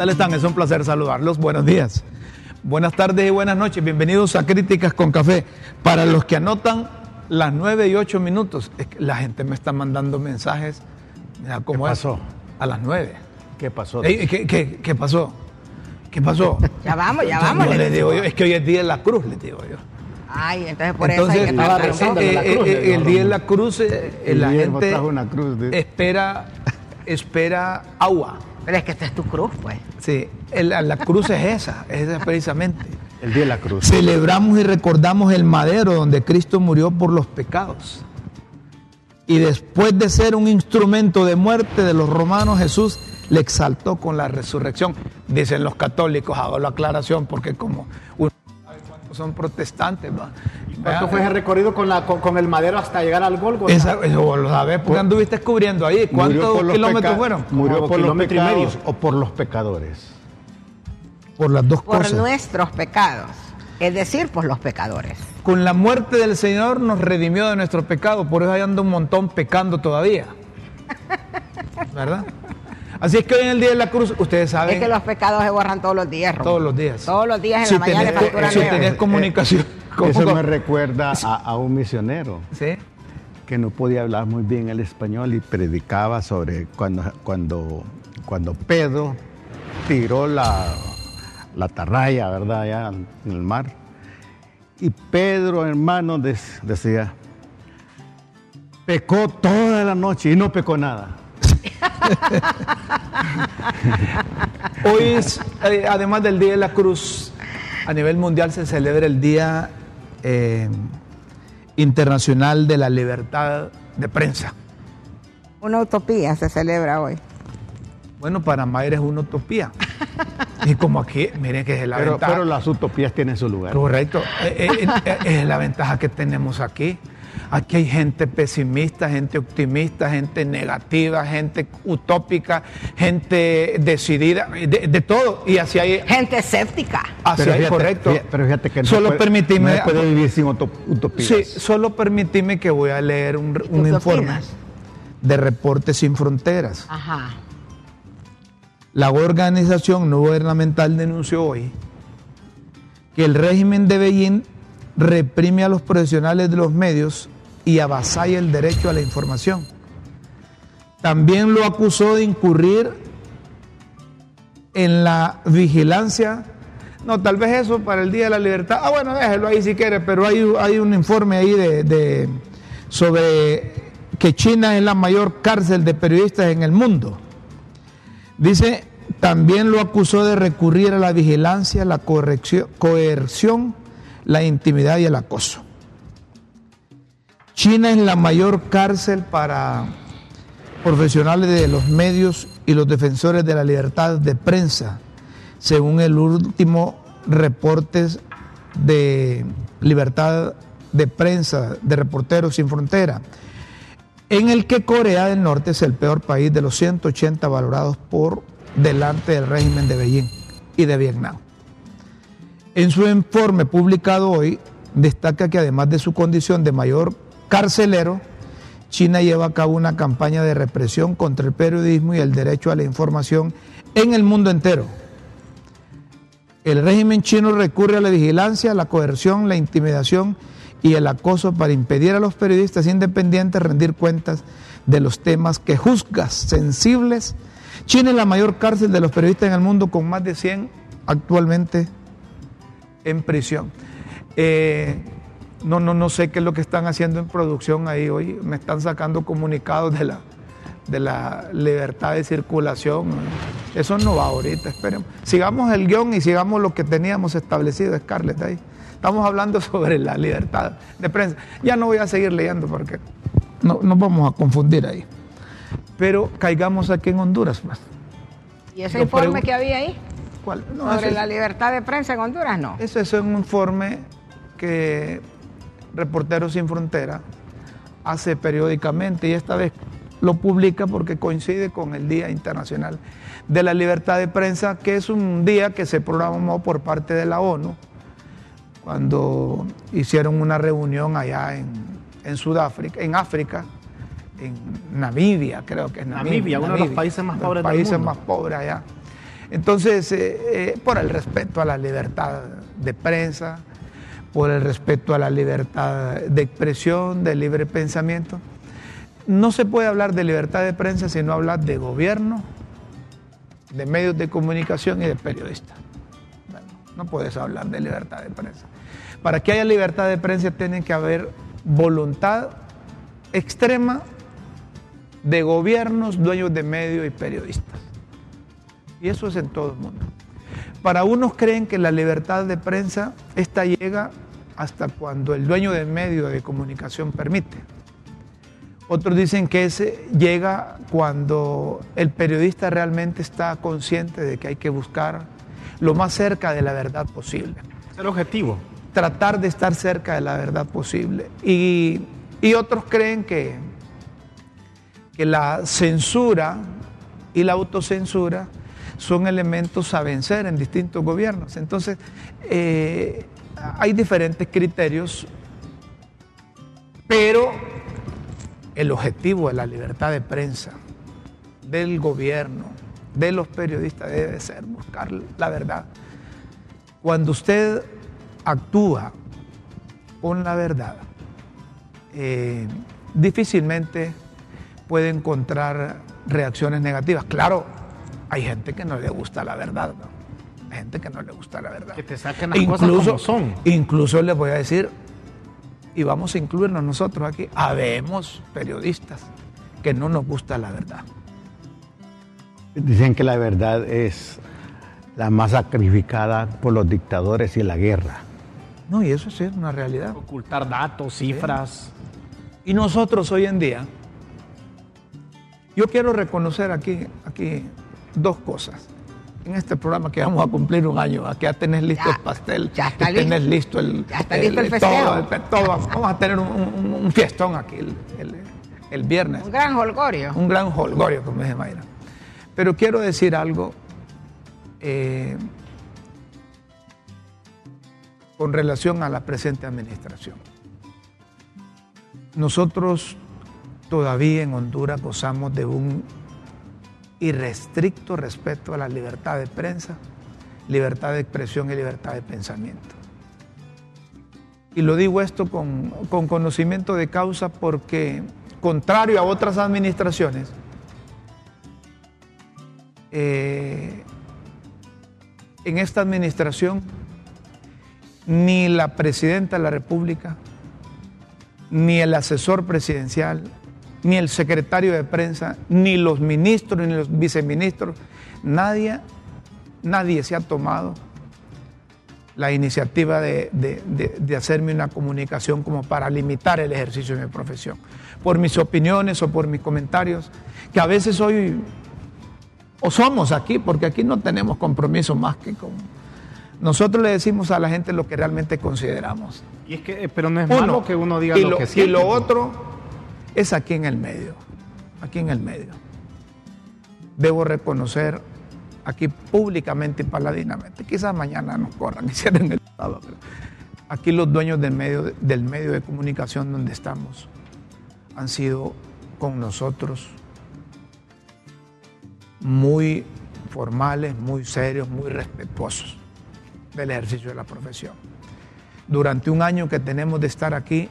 tal están? Es un placer saludarlos. Buenos días. Buenas tardes y buenas noches. Bienvenidos a Críticas con Café. Para los que anotan las 9 y 8 minutos, es que la gente me está mandando mensajes. Mira, ¿cómo ¿Qué es? pasó? A las 9. ¿Qué pasó? Ey, ¿qué, qué, qué pasó? ¿Qué pasó? Ya vamos, ya vamos. no, le les digo. digo yo, es que hoy es Día de la Cruz, les digo yo. Ay, entonces por Entonces, eso hay que la eh, eh, el Día de la Cruz, eh, la gente una cruz espera, espera agua. Pero es que esta es tu cruz, pues. Sí, el- la cruz es esa, es esa precisamente. El día de la cruz. Celebramos y recordamos el madero donde Cristo murió por los pecados. Y después de ser un instrumento de muerte de los romanos, Jesús le exaltó con la resurrección. Dicen los católicos, hago la aclaración porque como uno son protestantes, ¿va? ¿Cuánto fue ese recorrido con, la, con, con el madero hasta llegar al gol? Esa- eso lo sabes porque anduviste descubriendo ahí. ¿Cuántos por kilómetros fueron? Murió por los pecados medio. o por los pecadores. Por las dos Por cosas. nuestros pecados. Es decir, por los pecadores. Con la muerte del Señor nos redimió de nuestro pecado, por eso ahí anda un montón pecando todavía. ¿Verdad? Así es que hoy en el Día de la Cruz, ustedes saben, Es que los pecados se borran todos los días, Romo. todos los días. Todos los días en si la mañana tenés, le facturan si nueva. tenés comunicación. con- Eso con- me recuerda a, a un misionero ¿Sí? que no podía hablar muy bien el español y predicaba sobre cuando, cuando, cuando Pedro tiró la, la atarraya, ¿verdad? Allá en el mar. Y Pedro, hermano, decía, pecó toda la noche y no pecó nada. Hoy, es, eh, además del Día de la Cruz, a nivel mundial se celebra el Día eh, Internacional de la Libertad de Prensa. Una utopía se celebra hoy. Bueno, para Mayra es una utopía. Y como aquí, miren que es la Pero, ventaja. pero las utopías tienen su lugar. Correcto. Eh, es la ventaja que tenemos aquí. Aquí hay gente pesimista, gente optimista, gente negativa, gente utópica, gente decidida, de, de todo. Y así hay. Gente escéptica. Así Pero hay, fíjate- correcto. fíjate- pero fíjate que no solo puede- permitime. no se puede vivir sin uto- utopías. Sí, solo permitime que voy a leer un, ¿Y tú un qué informe opinas? de Reportes Sin Fronteras. Ajá. La organización no gubernamental denunció hoy que el régimen de Beijing reprime a los profesionales de los medios y avasalla el derecho a la información. También lo acusó de incurrir en la vigilancia. No, tal vez eso para el Día de la Libertad. Ah, bueno, déjelo ahí si quiere, pero hay, hay un informe ahí de, de- sobre que China es la mayor cárcel de periodistas en el mundo. Dice, también lo acusó de recurrir a la vigilancia, la corrección- coerción, la intimidad y el acoso. China es la mayor cárcel para profesionales de los medios y los defensores de la libertad de prensa, según el último reporte de libertad de prensa de Reporteros Sin Frontera, en el que Corea del Norte es el peor país de los 180 valorados por delante del régimen de Beijing y de Vietnam. En su informe publicado hoy, destaca que además de su condición de mayor carcelero, China lleva a cabo una campaña de represión contra el periodismo y el derecho a la información en el mundo entero. El régimen chino recurre a la vigilancia, la coerción, la intimidación y el acoso para impedir a los periodistas independientes rendir cuentas de los temas que juzgas sensibles. China es la mayor cárcel de los periodistas en el mundo con más de 100 actualmente en prisión. Eh, no, no, no sé qué es lo que están haciendo en producción ahí hoy. Me están sacando comunicados de la, de la libertad de circulación. Eso no va ahorita, esperemos. Sigamos el guion y sigamos lo que teníamos establecido, Scarlett, ahí. Estamos hablando sobre la libertad de prensa. Ya no voy a seguir leyendo porque no, nos vamos a confundir ahí. Pero caigamos aquí en Honduras, pues. ¿Y ese Yo informe que había ahí? ¿Cuál? No, sobre eso- la libertad de prensa en Honduras, no. Ese es un informe que Reporteros Sin Frontera hace periódicamente y esta vez lo publica porque coincide con el Día Internacional de la Libertad de Prensa, que es un día que se programó por parte de la ONU cuando hicieron una reunión allá en, en Sudáfrica, en África, en Namibia, creo que es Namibia. Namibia, uno de los países más pobres del países mundo. más pobres allá. Entonces, eh, eh, por el respeto a la libertad de prensa, por el respeto a la libertad de expresión, de libre pensamiento, no se puede hablar de libertad de prensa si no hablar de gobierno, de medios de comunicación y de periodistas. Bueno, no puedes hablar de libertad de prensa. Para que haya libertad de prensa tiene que haber voluntad extrema de gobiernos, dueños de medios y periodistas. Y eso es en todo el mundo. Para unos creen que la libertad de prensa, esta llega hasta cuando el dueño del medio de comunicación permite. Otros dicen que ese llega cuando el periodista realmente está consciente de que hay que buscar lo más cerca de la verdad posible. Es el objetivo. Tratar de estar cerca de la verdad posible. Y, y otros creen que, que la censura y la autocensura son elementos a vencer en distintos gobiernos. Entonces, eh, hay diferentes criterios, pero el objetivo de la libertad de prensa, del gobierno, de los periodistas debe ser buscar la verdad. Cuando usted actúa con la verdad, eh, difícilmente puede encontrar reacciones negativas. Claro, hay gente que no le gusta la verdad, Hay gente que no le gusta la verdad. Que te saquen las cosas como son. Incluso les voy a decir, y vamos a incluirnos nosotros aquí, habemos periodistas que no nos gusta la verdad. Dicen que la verdad es la más sacrificada por los dictadores y la guerra. No, y eso sí es una realidad. Ocultar datos, cifras. Y nosotros hoy en día, yo quiero reconocer aquí, aquí dos cosas. En este programa que vamos a cumplir un año, aquí ya tenés listo Ya, el pastel, ya está tenés listo. listo el, Ya está listo el todo, el- todo. Vamos a tener un, un- un fiestón aquí el, el- el viernes, Un gran holgorio. un gran holgorio, como dice Mayra. Pero quiero decir algo eh, con relación a la presente administración. Nosotros todavía en Honduras gozamos de un irrestricto respeto a la libertad de prensa, libertad de expresión y libertad de pensamiento. Y lo digo esto con, con conocimiento de causa porque, contrario a otras administraciones, eh, en esta administración ni la presidenta de la República, ni el asesor presidencial, ni el secretario de prensa, ni los ministros, ni los viceministros, nadie, nadie se ha tomado la iniciativa de, de- de- de hacerme una comunicación como para limitar el ejercicio de mi profesión, por mis opiniones o por mis comentarios, que a veces soy, o somos aquí, porque aquí no tenemos compromiso más que con... Nosotros le decimos a la gente lo que realmente consideramos. Y es que, eh, pero no es Uno, malo que uno diga y lo, que y siente. lo otro es aquí en el medio, aquí en el medio. Debo reconocer aquí públicamente y paladinamente, quizás mañana nos corran y cierren el Estado, pero aquí los dueños del medio, del medio de comunicación donde estamos han sido con nosotros muy formales, muy serios, muy respetuosos del ejercicio de la profesión. Durante un año que tenemos de estar aquí,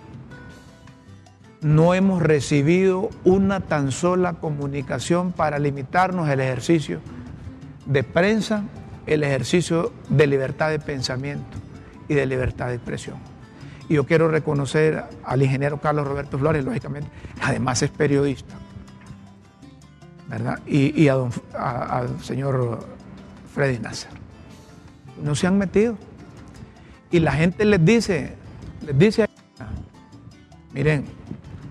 no hemos recibido una tan sola comunicación para limitarnos el ejercicio de prensa, el ejercicio de libertad de pensamiento y de libertad de expresión. Y yo quiero reconocer al ingeniero Carlos Roberto Flores, lógicamente, además es periodista, ¿verdad? Y, a- al señor Freddy Nasser. No se han metido. Y la gente les dice, les dice, miren,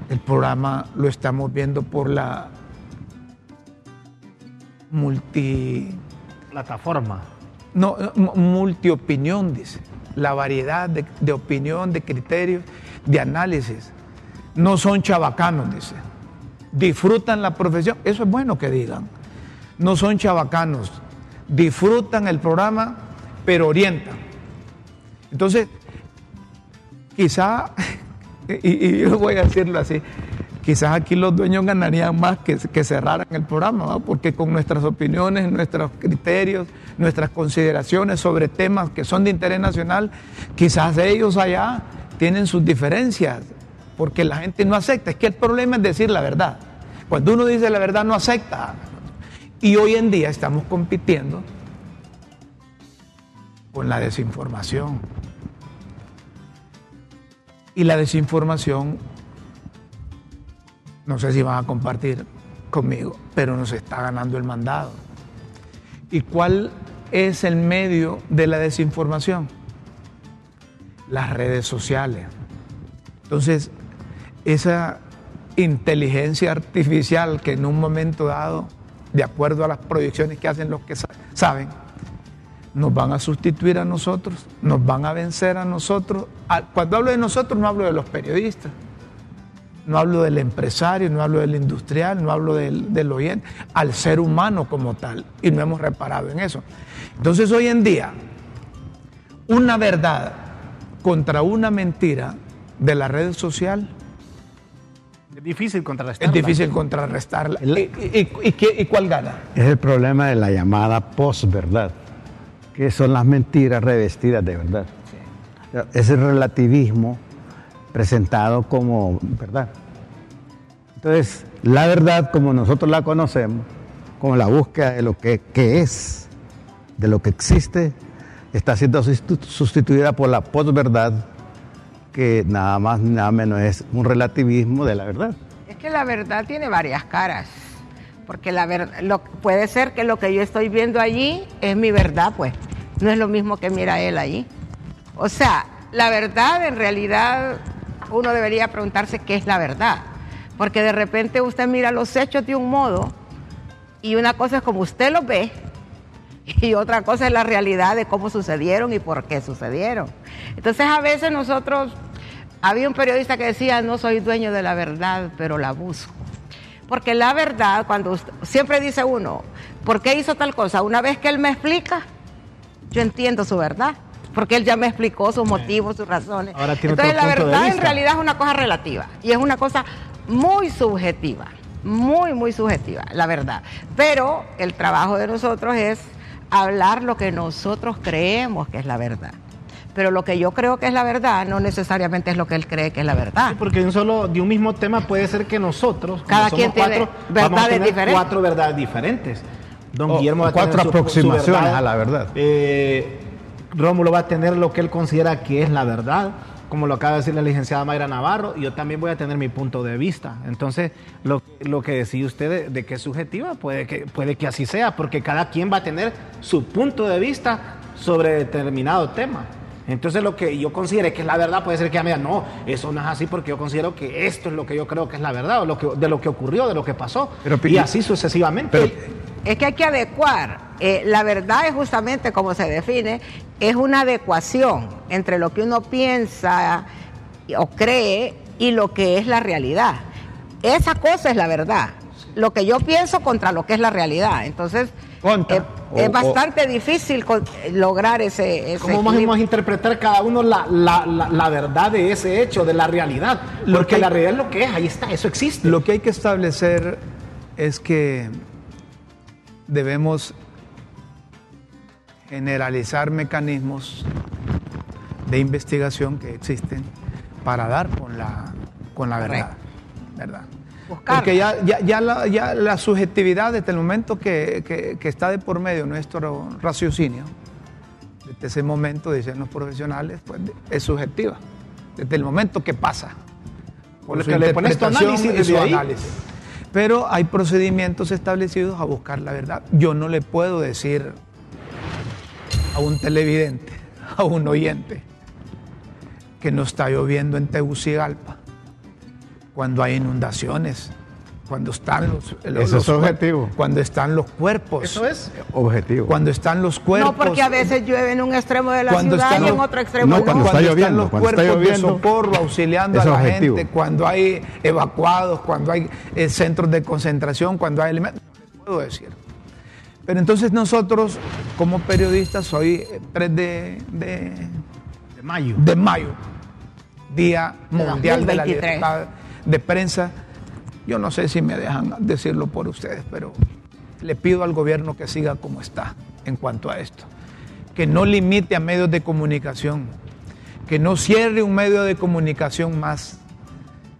el programa lo estamos viendo por la multi Plataforma. no, mu- multiopinión, dice. La variedad de, de opinión, de criterios, de análisis. No son chabacanos, dice. Disfrutan la profesión. Eso es bueno que digan. No son chabacanos. Disfrutan el programa, pero orientan. Entonces, quizá, y, yo voy a decirlo así, quizás aquí los dueños ganarían más que, que cerraran el programa, porque con nuestras opiniones, nuestros criterios, nuestras consideraciones sobre temas que son de interés nacional, quizás ellos allá tienen sus diferencias, porque la gente no acepta. Es que el problema es decir la verdad. Cuando uno dice la verdad no acepta. Y hoy en día estamos compitiendo con la desinformación. Y la desinformación, no sé si van a compartir conmigo, pero nos está ganando el mandado. ¿Y cuál es el medio de la desinformación? Las redes sociales. Entonces, esa inteligencia artificial que en un momento dado, de acuerdo a las proyecciones que hacen los que saben, nos van a sustituir a nosotros, nos van a vencer a nosotros. Cuando hablo de nosotros no hablo de los periodistas, no hablo del empresario, no hablo del industrial, no hablo del, del oyente, al ser humano como tal. Y no hemos reparado en eso. Entonces hoy en día, una verdad contra una mentira de la red social es difícil contrarrestarla. Es difícil contrarrestarla. ¿Y, y, y, y cuál gana? Es el problema de la llamada posverdad, que son las mentiras revestidas de verdad. Sí. Ese relativismo presentado como verdad. Entonces, la verdad como nosotros la conocemos, como la búsqueda de lo que, que es, de lo que existe, está siendo sustituida por la posverdad que nada más, nada menos es un relativismo de la verdad. Es que la verdad tiene varias caras, porque la verdad, lo, puede ser que lo que yo estoy viendo allí es mi verdad, pues, no es lo mismo que mira él allí. O sea, la verdad en realidad uno debería preguntarse qué es la verdad, porque de repente usted mira los hechos de un modo y una cosa es como usted los ve y otra cosa es la realidad de cómo sucedieron y por qué sucedieron. Entonces a veces nosotros había un periodista que decía, no soy dueño de la verdad, pero la busco. Porque la verdad, cuando usted, siempre dice uno, ¿por qué hizo tal cosa? Una vez que él me explica, yo entiendo su verdad. Porque él ya me explicó sus motivos, sus razones. Entonces la verdad en realidad es una cosa relativa y es una cosa muy subjetiva, muy, muy subjetiva, la verdad. Pero el trabajo de nosotros es hablar lo que nosotros creemos que es la verdad pero lo que yo creo que es la verdad no necesariamente es lo que él cree que es la verdad. Sí, porque un solo, de un mismo tema puede ser que nosotros, cada quien tiene cuatro, verdades vamos a tener diferentes. cuatro verdades diferentes. Don O- Guillermo va a tener cuatro su- aproximaciones su verdad. a la verdad. Eh, Rómulo va a tener lo que él considera que es la verdad, como lo acaba de decir la licenciada Mayra Navarro, y yo también voy a tener mi punto de vista. Entonces, lo, lo que decía usted de, de que es subjetiva, puede que, puede que así sea, porque cada quien va a tener su punto de vista sobre determinado tema. Entonces lo que yo considere que es la verdad puede ser que ella me diga, no, eso no es así porque yo considero que esto es lo que yo creo que es la verdad, o lo que, de lo que ocurrió, de lo que pasó, Pero, y así sucesivamente. pero- Es que hay que adecuar. Eh, la verdad es justamente como se define, es una adecuación entre lo que uno piensa o cree y lo que es la realidad. Esa cosa es la verdad. Lo que yo pienso contra lo que es la realidad. Entonces, Contra. eh, O- es o- bastante difícil con- lograr ese, ese ¿Cómo vamos a interpretar cada uno la, la- la- la verdad de ese hecho, de la realidad? Lo Porque que- la realidad es lo que es, ahí está, eso existe. Lo que hay que establecer es que debemos generalizar mecanismos de investigación que existen para dar con la, con la verdad. ¿verdad? Buscarla. Porque ya, ya, ya la, ya la subjetividad desde el momento que, que- que está de por medio nuestro raciocinio, desde ese momento, dicen los profesionales, pues es subjetiva. Desde el momento que pasa. Por lo que le pones tu análisis y desde su análisis. Pero hay procedimientos establecidos a buscar la verdad. Yo no le puedo decir a un televidente, a un oyente, que no está lloviendo en Tegucigalpa, cuando hay inundaciones, cuando están los, los- Eso es los- objetivo. cuando están los cuerpos, Eso es. Objetivo. cuando están los cuerpos, No, porque a veces llueve en un extremo de la Cuando ciudad están y en otro extremo No, no. cuando está están lloviendo, los cuando está cuerpos de lloviendo, socorro auxiliando a la objetivo. gente, cuando hay evacuados, cuando hay eh, centros de concentración, cuando hay alimentos, no les puedo decir. Pero entonces nosotros, como periodistas, hoy eh, 3 de, de, De mayo. de mayo, Día Mundial de la 2023. Libertad de Prensa, yo no sé si me dejan decirlo por ustedes, pero le pido al gobierno que siga como está en cuanto a esto, que no limite a medios de comunicación, que no cierre un medio de comunicación más.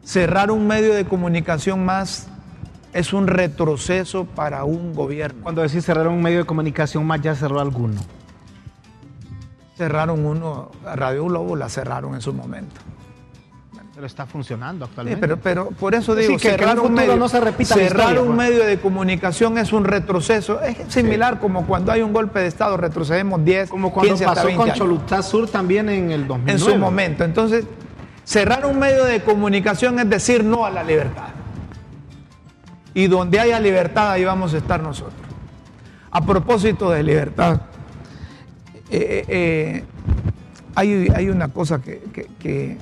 Cerrar un medio de comunicación más es un retroceso para un gobierno. Cuando decís cerrar un medio de comunicación más, ya cerró alguno. Cerraron uno, Radio Globo la cerraron en su momento. Pero está funcionando actualmente. pero, pero por eso digo, que, cerrar, un, medio, no se repita cerrar un pues. medio de comunicación es un retroceso. Es similar como cuando hay un golpe de Estado, retrocedemos 10, Como cuando pasó con Cholutá Sur también en el 2009. En su momento. Entonces, cerrar un medio de comunicación es decir no a la libertad. Y donde haya libertad, ahí vamos a estar nosotros. A propósito de libertad, eh, eh, hay, hay, una cosa que, que,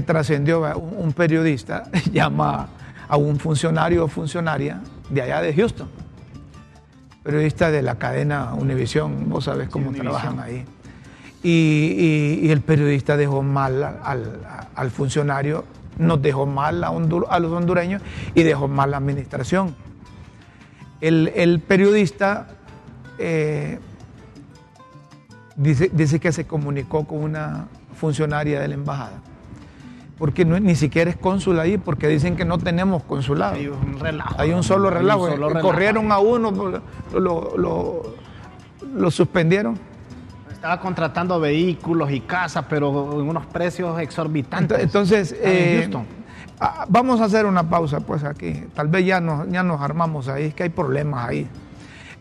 trascendió, un, periodista llama a un funcionario o funcionaria de allá de Houston, periodista de la cadena Univisión, vos sabés cómo trabajan ahí. Y, el periodista dejó mal al, al funcionario nos dejó mal a, los hondureños y dejó mal la administración. El, periodista eh, dice, dice que se comunicó con una funcionaria de la embajada porque ni siquiera es cónsul ahí, porque dicen que no tenemos consulado. Hay un relajo. Hay un solo relajo. Corrieron a uno, lo, lo, suspendieron. Estaba contratando vehículos y casas, pero en unos precios exorbitantes. Entonces, eh, ah, vamos a hacer una pausa pues aquí. Tal vez ya nos, ya nos armamos ahí, es que hay problemas ahí.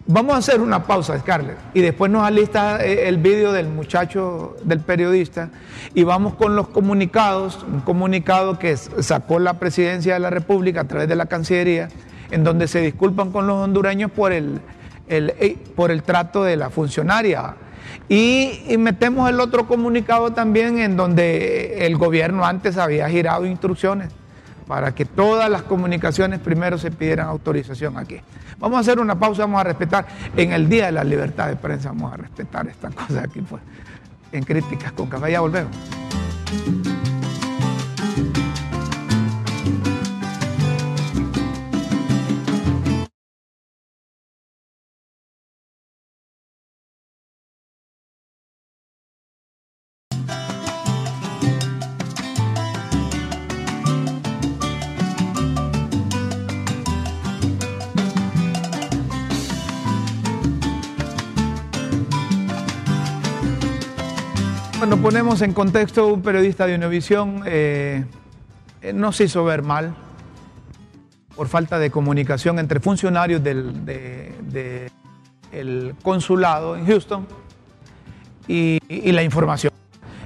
Vamos a hacer una pausa, Scarlett, y después nos alista eh, el vídeo del muchacho, del periodista, y vamos con los comunicados, un comunicado que sacó la presidencia de la República a través de la Cancillería, en donde se disculpan con los hondureños por el, eh, por el trato de la funcionaria y, metemos el otro comunicado también en donde el gobierno antes había girado instrucciones para que todas las comunicaciones primero se pidieran autorización aquí. Vamos a hacer una pausa, vamos a respetar, en el Día de la Libertad de Prensa vamos a respetar esta cosa aquí, pues, en críticas con café, ya volvemos. Bueno, ponemos en contexto, un periodista de Univisión eh, eh, no se hizo ver mal por falta de comunicación entre funcionarios del consulado en Houston y, la información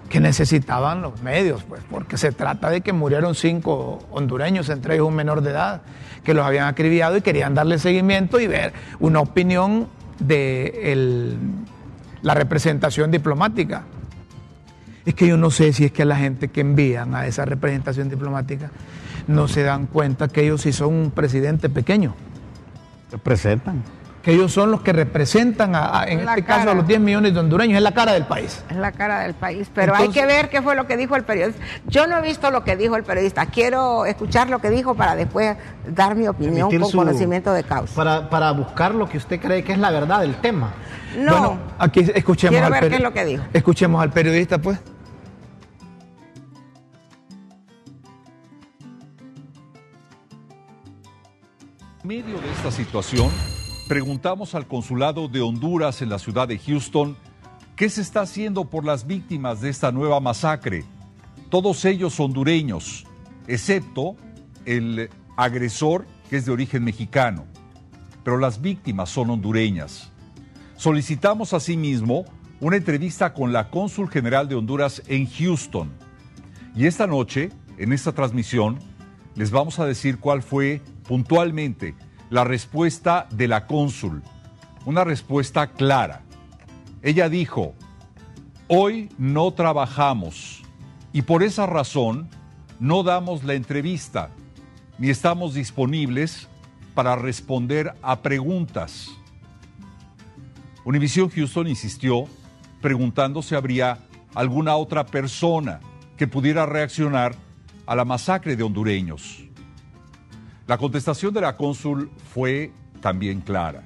que necesitaban los medios, pues, porque se trata de que murieron cinco hondureños, entre ellos un menor de edad, que los habían acribillado y querían darle seguimiento y ver una opinión de la representación diplomática es que yo no sé si es que la gente que envían a esa representación diplomática no se dan cuenta que ellos sí son un presidente pequeño. Representan. Que ellos son los que representan, a, en este caso, a los 10 millones de hondureños. Es la cara del país. Es la cara del país. Pero hay que ver qué fue lo que dijo el periodista. Yo no he visto lo que dijo el periodista. Quiero escuchar lo que dijo para después dar mi opinión con conocimiento de causa. Para, para buscar lo que usted cree que es la verdad del tema. No. Bueno, aquí escuchemos Quiero ver qué es lo que dijo. Escuchemos al periodista, pues. Medio de esta situación, preguntamos al consulado de Honduras en la ciudad de Houston qué se está haciendo por las víctimas de esta nueva masacre. Todos ellos hondureños, excepto el agresor que es de origen mexicano, pero las víctimas son hondureñas. Solicitamos asimismo una entrevista con la cónsul general de Honduras en Houston. Y esta noche, en esta transmisión, les vamos a decir cuál fue puntualmente la respuesta de la cónsul, una respuesta clara. Ella dijo, hoy no trabajamos y por esa razón no damos la entrevista ni estamos disponibles para responder a preguntas. Univision Houston insistió preguntando si habría alguna otra persona que pudiera reaccionar a la masacre de hondureños. La contestación de la cónsul fue también clara.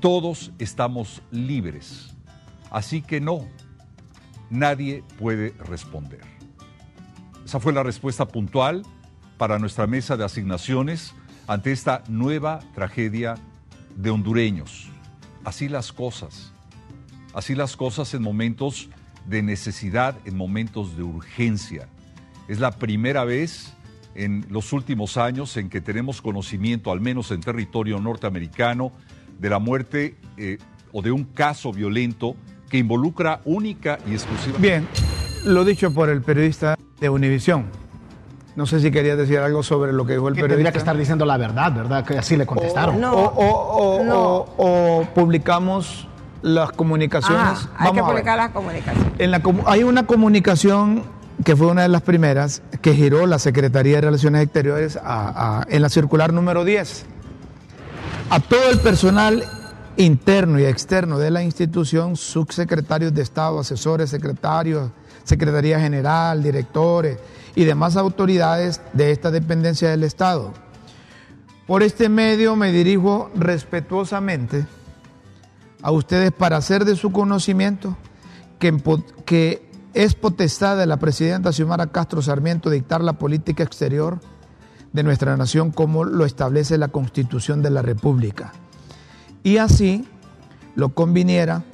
Todos estamos libres, así que no, nadie puede responder. Esa fue la respuesta puntual para nuestra mesa de asignaciones ante esta nueva tragedia de hondureños. Así las cosas, así las cosas en momentos de necesidad, en momentos de urgencia. Es la primera vez en los últimos años en que tenemos conocimiento, al menos en territorio norteamericano, de la muerte eh, o de un caso violento que involucra única y exclusivamente. Bien, lo dicho por el periodista de Univisión. No sé si quería decir algo sobre lo que dijo el Que periodista. tendría que estar diciendo la verdad, ¿verdad? Que así le contestaron. No. O, o- o- No. o- o publicamos las comunicaciones. Ajá, hay que Vamos a ver. publicar las comunicaciones. En la comu- hay una comunicación que fue una de las primeras que giró la Secretaría de Relaciones Exteriores en la circular número 10. A todo el personal interno y externo de la institución, subsecretarios de Estado, asesores, secretarios, Secretaría General, directores y demás autoridades de esta dependencia del Estado. Por este medio me dirijo respetuosamente a ustedes para hacer de su conocimiento que es potestad de la presidenta Xiomara Castro Sarmiento dictar la política exterior de nuestra nación como lo establece la Constitución de la República. Y así lo conviniera,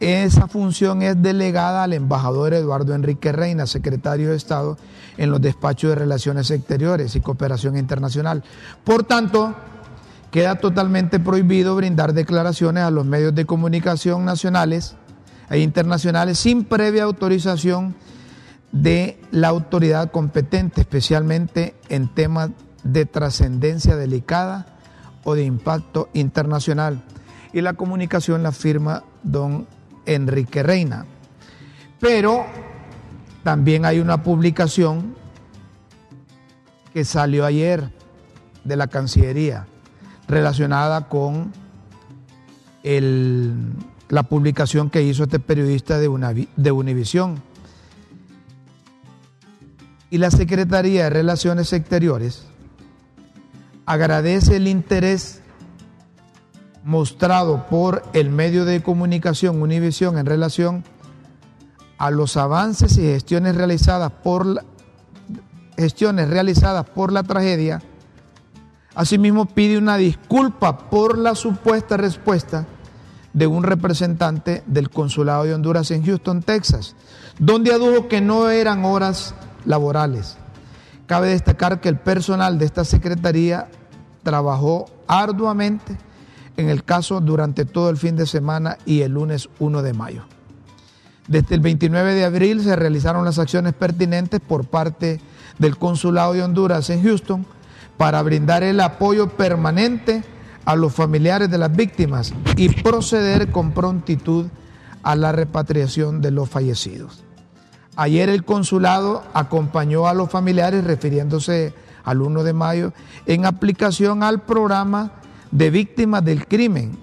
esa función es delegada al embajador Eduardo Enrique Reina, secretario de Estado en los despachos de Relaciones Exteriores y Cooperación Internacional. Por tanto, queda totalmente prohibido brindar declaraciones a los medios de comunicación nacionales e internacionales sin previa autorización de la autoridad competente, especialmente en temas de trascendencia delicada o de impacto internacional. Y la comunicación la firma don Enrique Reina. Pero también hay una publicación que salió ayer de la Cancillería relacionada con el- la publicación que hizo este periodista de, Unavi- de Univisión. Y la Secretaría de Relaciones Exteriores agradece el interés mostrado por el medio de comunicación Univisión en relación a los avances y gestiones realizadas por la, gestiones realizadas por la tragedia. Asimismo pide una disculpa por la supuesta respuesta de un representante del consulado de Honduras en Houston, Texas, donde adujo que no eran horas laborales. Cabe destacar que el personal de esta secretaría trabajó arduamente en el caso durante todo el fin de semana y el lunes 1 de mayo. Desde el 29 de abril se realizaron las acciones pertinentes por parte del Consulado de Honduras en Houston para brindar el apoyo permanente a los familiares de las víctimas y proceder con prontitud a la repatriación de los fallecidos. Ayer el consulado acompañó a los familiares refiriéndose al 1 de mayo en aplicación al programa de víctimas del crimen,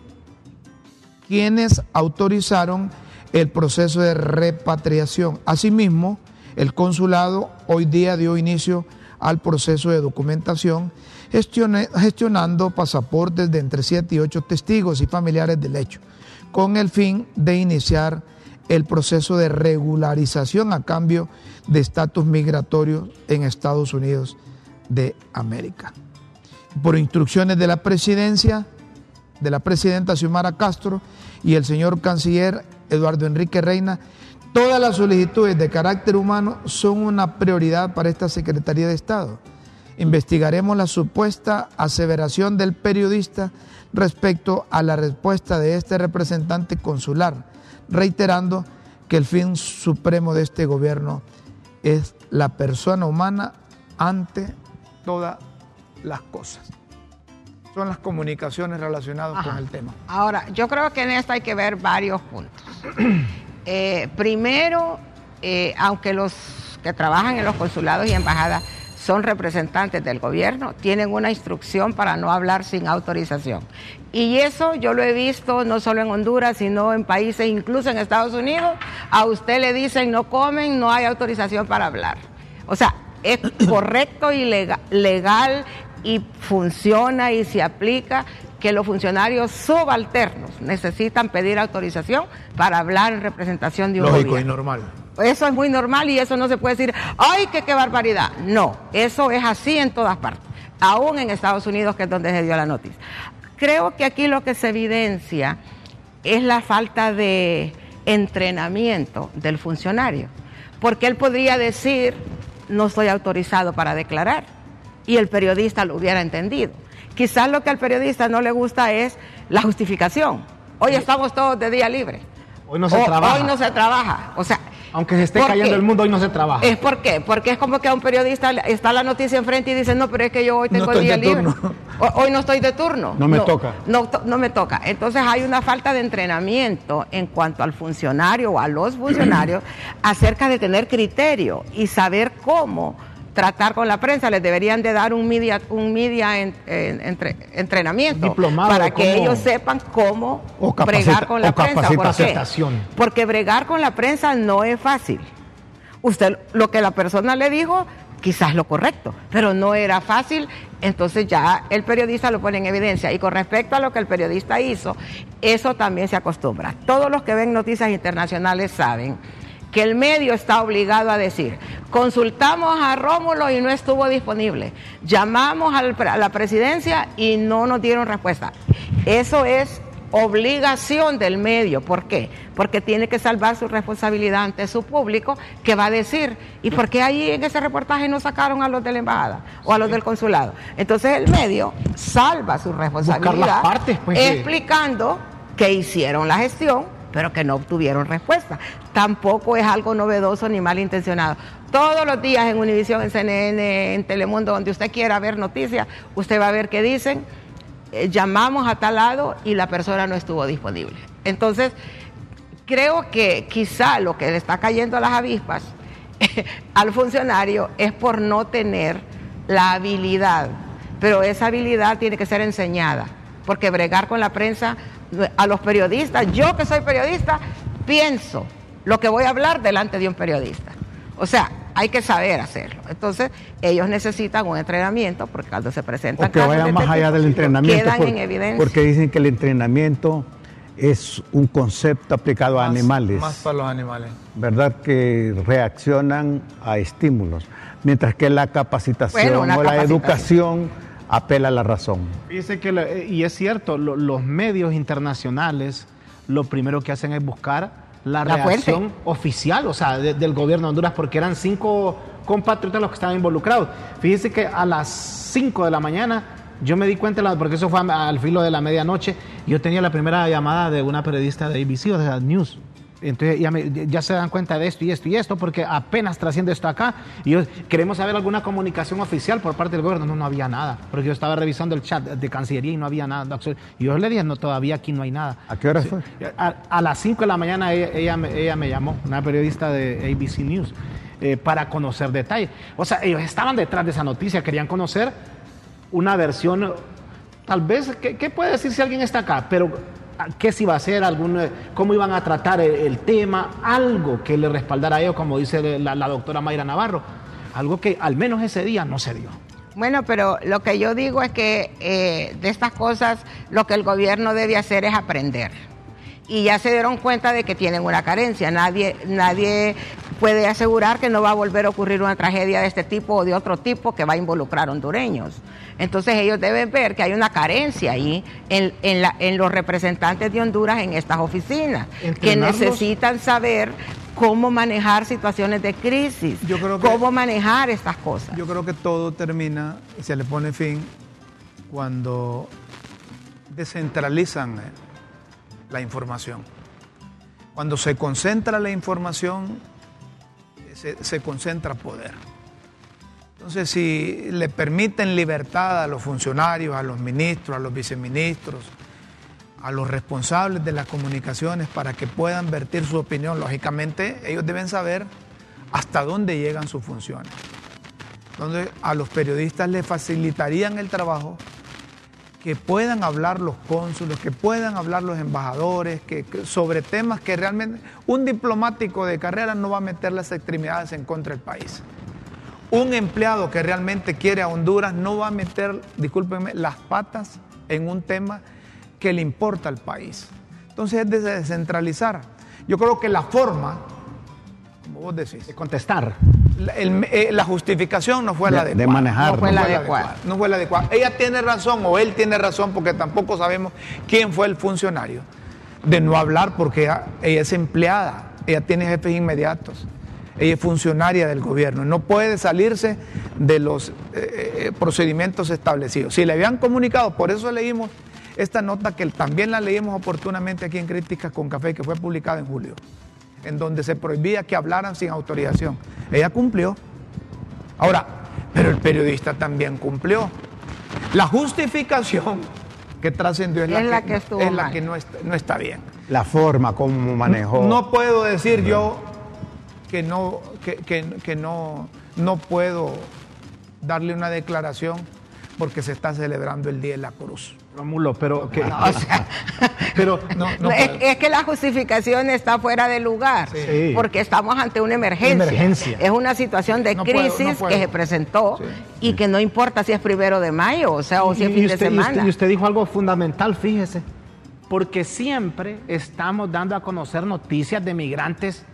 quienes autorizaron el proceso de repatriación. Asimismo, el consulado hoy día dio inicio al proceso de documentación, gestionando pasaportes de entre 7 y 8 testigos y familiares del hecho, con el fin de iniciar el proceso de regularización a cambio de estatus migratorio en Estados Unidos de América. Por instrucciones de la presidencia, de la presidenta Xiomara Castro y el señor canciller Eduardo Enrique Reina, todas las solicitudes de carácter humano son una prioridad para esta Secretaría de Estado. Investigaremos la supuesta aseveración del periodista respecto a la respuesta de este representante consular, reiterando que el fin supremo de este gobierno es la persona humana ante todas las cosas. Son las comunicaciones relacionadas con el tema. Ahora, yo creo que en esto hay que ver varios puntos. Eh, primero, eh, aunque los que trabajan en los consulados y embajadas son representantes del gobierno, tienen una instrucción para no hablar sin autorización. Y eso yo lo he visto no solo en Honduras, sino en países, incluso en Estados Unidos. A usted le dicen no comen, no hay autorización para hablar. O sea, es correcto y lega- legal y funciona y se aplica que los funcionarios subalternos necesitan pedir autorización para hablar en representación de un Lógico gobierno. y normal. Eso es muy normal y eso no se puede decir, ¡ay, qué, qué barbaridad! No, eso es así en todas partes, aún en Estados Unidos, que es donde se dio la noticia. Creo que aquí lo que se evidencia es la falta de entrenamiento del funcionario, porque él podría decir, no estoy autorizado para declarar, y el periodista lo hubiera entendido. Quizás lo que al periodista no le gusta es la justificación. Hoy estamos todos de día libre. Hoy no se O- trabaja. Hoy no se trabaja. O sea, Aunque se esté ¿por cayendo qué? el mundo, hoy no se trabaja. ¿Es por qué? Porque es como que a un periodista está la noticia enfrente y dice, no, pero es que yo hoy No tengo estoy día libre. turno. Hoy no estoy de turno. No me toca. No, no me toca. Entonces hay una falta de entrenamiento en cuanto al funcionario o a los funcionarios acerca de tener criterio y saber cómo tratar con la prensa. Les deberían de dar un media, un media en- en- entre- entrenamiento Diplomado para que cómo- ellos sepan cómo capacita- bregar con la prensa. ¿Por qué? Porque bregar con la prensa no es fácil. Usted lo que la persona le dijo, quizás lo correcto, pero no era fácil, entonces ya el periodista lo pone en evidencia. Y con respecto a lo que el periodista hizo, eso también se acostumbra. Todos los que ven noticias internacionales saben que el medio está obligado a decir, consultamos a Rómulo y no estuvo disponible, llamamos a la presidencia y no nos dieron respuesta. Eso es obligación del medio. ¿Por qué? Porque tiene que salvar su responsabilidad ante su público que va a decir, ¿y por qué ahí en ese reportaje no sacaron a los de la embajada o a los del consulado? Entonces el medio salva su responsabilidad partes, pues, explicando que hicieron la gestión pero que no obtuvieron respuesta. Tampoco es algo novedoso ni malintencionado. Todos los días en Univisión, en CNN, en Telemundo, donde usted quiera ver noticias, usted va a ver que dicen, eh, llamamos a tal lado y la persona no estuvo disponible. Entonces, creo que quizá lo que le está cayendo a las avispas al funcionario es por no tener la habilidad, pero esa habilidad tiene que ser enseñada, porque bregar con la prensa, a los periodistas, yo que soy periodista, pienso lo que voy a hablar delante de un periodista. O sea, hay que saber hacerlo. Entonces, ellos necesitan un entrenamiento, porque cuando se presentan O que vayan más este allá del entrenamiento. quedan por- en evidencia. Porque dicen que el entrenamiento es un concepto aplicado a animales. Más para los animales. ¿verdad? Que reaccionan a estímulos, mientras que la capacitación Bueno, o la educación apela a la razón. Fíjese que, eh, y es cierto, lo- los medios internacionales lo primero que hacen es buscar la, La reacción oficial, o sea, de- del gobierno de Honduras, porque eran cinco compatriotas los que estaban involucrados. Fíjese que a las 5 de la mañana yo me di cuenta, porque eso fue al filo de la medianoche, yo tenía la primera llamada de una periodista de ABC, o sea, News. Entonces ya, me- ya se dan cuenta de esto y esto y esto, porque apenas trasciende esto acá. Y yo, queremos saber alguna comunicación oficial por parte del gobierno. No, no había nada, porque yo estaba revisando el chat de Cancillería y no había nada. Y yo le dije, no, todavía aquí no hay nada. ¿A qué hora fue? A, a las 5 de la mañana ella, ella, me- ella me llamó, una periodista de ABC News, eh, para conocer detalles. O sea, ellos estaban detrás de esa noticia, querían conocer una versión, tal vez, ¿qué, qué puede decir si alguien está acá? Pero, ¿a- ¿qué se iba a hacer? Algún, eh, ¿Cómo iban a tratar el, tema? Algo que le respaldara a ellos, como dice la, la doctora Mayra Navarro. Algo que al menos ese día no se dio. Bueno, pero lo que yo digo es que eh, de estas cosas lo que el gobierno debe hacer es aprender. Y ya se dieron cuenta de que tienen una carencia. Nadie, nadie puede asegurar que no va a volver a ocurrir una tragedia de este tipo o de otro tipo que va a involucrar hondureños. Entonces ellos deben ver que hay una carencia ahí en, en la- en los representantes de Honduras en estas oficinas, que necesitan saber cómo manejar situaciones de crisis, Yo creo que- cómo manejar estas cosas. Yo creo que todo termina y se le pone fin cuando descentralizan eh, la información. Cuando se concentra la información, se, se concentra poder. Entonces, si le permiten libertad a los funcionarios, a los ministros, a los viceministros, a los responsables de las comunicaciones para que puedan vertir su opinión, lógicamente ellos deben saber hasta dónde llegan sus funciones. Entonces, a los periodistas les facilitarían el trabajo que puedan hablar los cónsules, que puedan hablar los embajadores, que, sobre temas que realmente un diplomático de carrera no va a meter las extremidades en contra del país. un empleado que realmente quiere a Honduras no va a meter, discúlpenme, las patas en un tema que le importa al país. Entonces es de descentralizar. Yo creo que la forma, como vos decís, De contestar. la, el- eh, la justificación no fue la De- adecuada. de manejar. No fue la adecuada. No fue la adecuada. Ella tiene razón o él tiene razón porque tampoco sabemos quién fue el funcionario de no hablar porque ella, ella es empleada, ella tiene jefes inmediatos, ella es funcionaria del gobierno, no puede salirse de los eh, eh, procedimientos establecidos. Si le habían comunicado, por eso leímos esta nota que también la leímos oportunamente aquí en Críticas con Café, que fue publicada en julio, en donde se prohibía que hablaran sin autorización. Ella cumplió. Ahora, pero el periodista también cumplió. La justificación que trascendió es, Es la que estuvo es la mal. que no está, no está bien. La forma como manejó. No puedo decir yo que no, que, que- que no, no puedo darle una declaración porque se está celebrando el Día de la Cruz. Rómulo, pero que, O sea, pero No, no es, que la justificación está fuera de lugar, Sí. porque estamos ante una emergencia. Emergencia. Es una situación de No puedo, crisis no puedo. que se presentó y que no importa si es primero de mayo, o sea, o si es y fin de y semana. usted- y usted dijo algo fundamental, fíjese, porque siempre estamos dando a conocer noticias de migrantes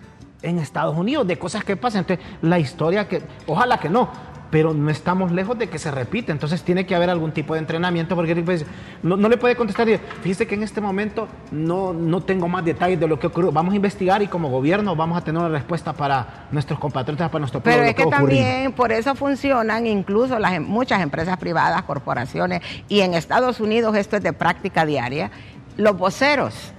en Estados Unidos, de cosas que pasan. Entonces, la historia que, ojalá que no, pero no estamos lejos de que se repita. Entonces, tiene que haber algún tipo de entrenamiento, porque pues, no, no le puede contestar, y, fíjese que en este momento no, no tengo más detalles de lo que ocurrió. Vamos a investigar y como gobierno vamos a tener una respuesta para nuestros compatriotas, para nuestro pueblo. Pero es que ocurrir. también por eso funcionan incluso las em- muchas empresas privadas, corporaciones, y en Estados Unidos esto es de práctica diaria, los voceros.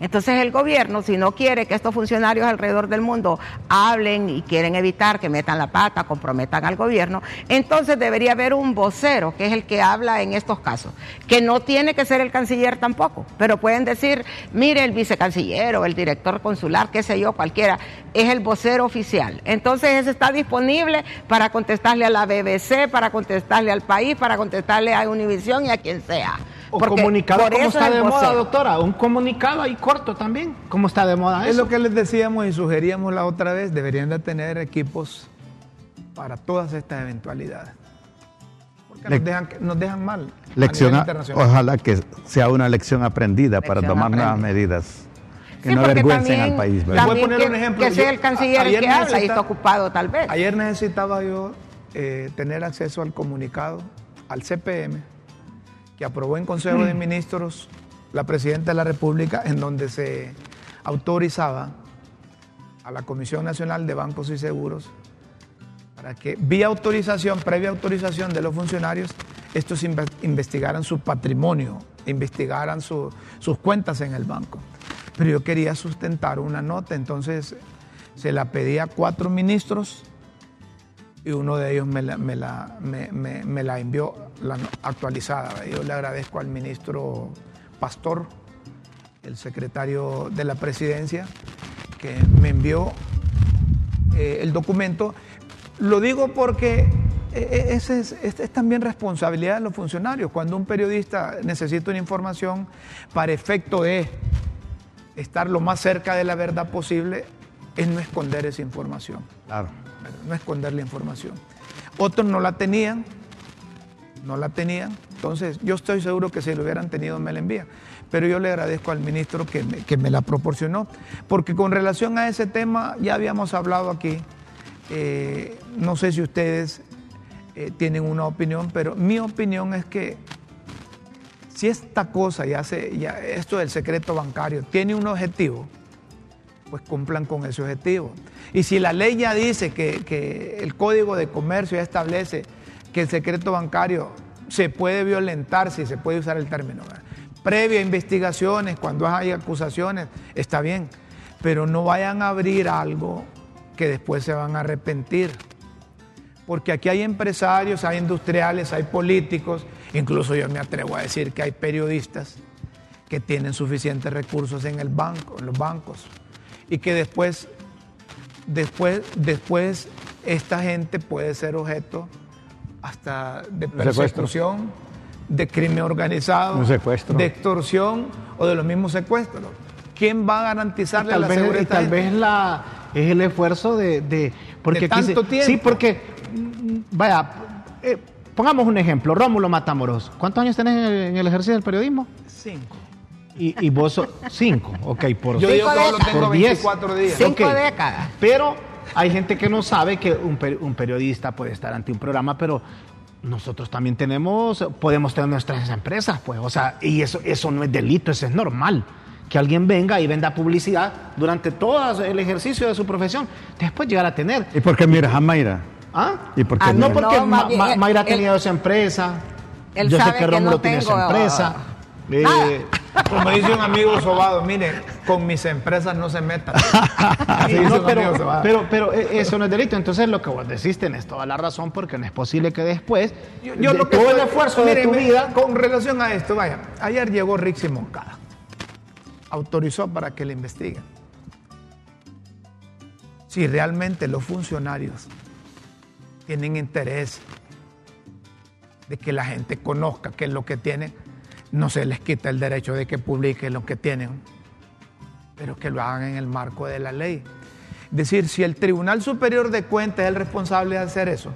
Entonces el gobierno, si no quiere que estos funcionarios alrededor del mundo hablen y quieren evitar que metan la pata, comprometan al gobierno, entonces debería haber un vocero, que es el que habla en estos casos, que no tiene que ser el canciller tampoco, pero pueden decir, mire, el vicecanciller o el director consular, qué sé yo, cualquiera, es el vocero oficial. Entonces ese está disponible para contestarle a la BBC, para contestarle al país, para contestarle a Univisión y a quien sea. O Porque comunicado por como está de moda, vocero. doctora. Un comunicado ahí corto también. ¿Cómo está de moda Es eso? lo que les decíamos y sugeríamos la otra vez, deberían de tener equipos para todas estas eventualidades. Porque Le- nos dejan, nos dejan mal. a nivel Lección, ojalá que sea una lección aprendida para Lección tomar nuevas medidas que Sí, no avergüencen al país. ¿verdad? Voy a poner que, un ejemplo. que sea el canciller el ayer que habla y está ocupado tal vez. Ayer necesitaba yo eh, tener acceso al comunicado, al CPM, que aprobó en Consejo de Ministros la Presidenta de la República, en donde se autorizaba a la Comisión Nacional de Bancos y Seguros para que vía autorización, previa autorización de los funcionarios, estos inve- investigaran su patrimonio, investigaran su- sus cuentas en el banco. Pero yo quería sustentar una nota, entonces se la pedí a cuatro ministros y uno de ellos me la, me la- me- la envió actualizada. Yo le agradezco al ministro Pastor, el secretario de la presidencia, que me envió eh, el documento. Lo digo porque eh, es, es- es también responsabilidad de los funcionarios. Cuando un periodista necesita una información para efecto de estar lo más cerca de la verdad posible, es no esconder esa información Claro. No esconder la información. Otros no la tenían, no la tenían, entonces yo estoy seguro que si lo hubieran tenido me la envían. Pero yo le agradezco al ministro que me, que me la proporcionó, porque con relación a ese tema ya habíamos hablado aquí, eh, no sé si ustedes eh, tienen una opinión, pero mi opinión es que si esta cosa, ya se, ya esto del secreto bancario, tiene un objetivo, pues cumplan con ese objetivo. Y si la ley ya dice que, que el Código de Comercio ya establece que el secreto bancario se puede violentar, si se puede usar el término, ¿verdad? previo a investigaciones, cuando hay acusaciones, está bien, pero no vayan a abrir algo que después se van a arrepentir. Porque aquí hay empresarios, hay industriales, hay políticos, incluso yo me atrevo a decir que hay periodistas que tienen suficientes recursos en el banco, en los bancos, y que después, después, después esta gente puede ser objeto hasta de secuestro. persecución, de crimen organizado, de extorsión o de los mismos secuestros. ¿Quién va a garantizarle tal la vez, seguridad? y tal vez la, es el esfuerzo de... de porque De aquí se- tanto tiempo. Sí, porque vaya, eh, pongamos un ejemplo, Rómulo Matamoros. ¿Cuántos años tenés en el, en el ejercicio del periodismo? Cinco. Y, y vos sos cinco, ok, por Yo digo que solo décadas. tengo Por diez. 24 días. Cinco décadas. Pero hay gente que no sabe que un, per- un periodista puede estar ante un programa, pero nosotros también tenemos, podemos tener nuestras empresas, pues, o sea, y eso, eso no es delito, eso es normal. Que alguien venga y venda publicidad durante todo el ejercicio de su profesión, después llegar a tener. ¿Y por qué miras a Mayra? ¿Ah? ¿Y por qué Ah, no, porque No, Ma- bien, Ma- él- Mayra tenido esa empresa. él Yo sé sabe que que Rómulo no tiene su empresa. Eh. Como dice un amigo Sobado, mire, con mis empresas no se metan. Sí, no, pero, pero, pero eh, eso no es delito. Entonces lo que vos decís tenés toda la razón porque no es posible que después Yo, yo de lo que todo el esfuerzo mire, de tu vida Con relación a esto, vaya, ayer llegó Rixi Moncada. Autorizó para que le investiguen. Si realmente los funcionarios tienen interés de que la gente conozca qué es lo que tienen, no se les quita el derecho de que publiquen lo que tienen, pero que lo hagan en el marco de la ley. Es decir, si el Tribunal Superior de Cuentas es el responsable de hacer eso,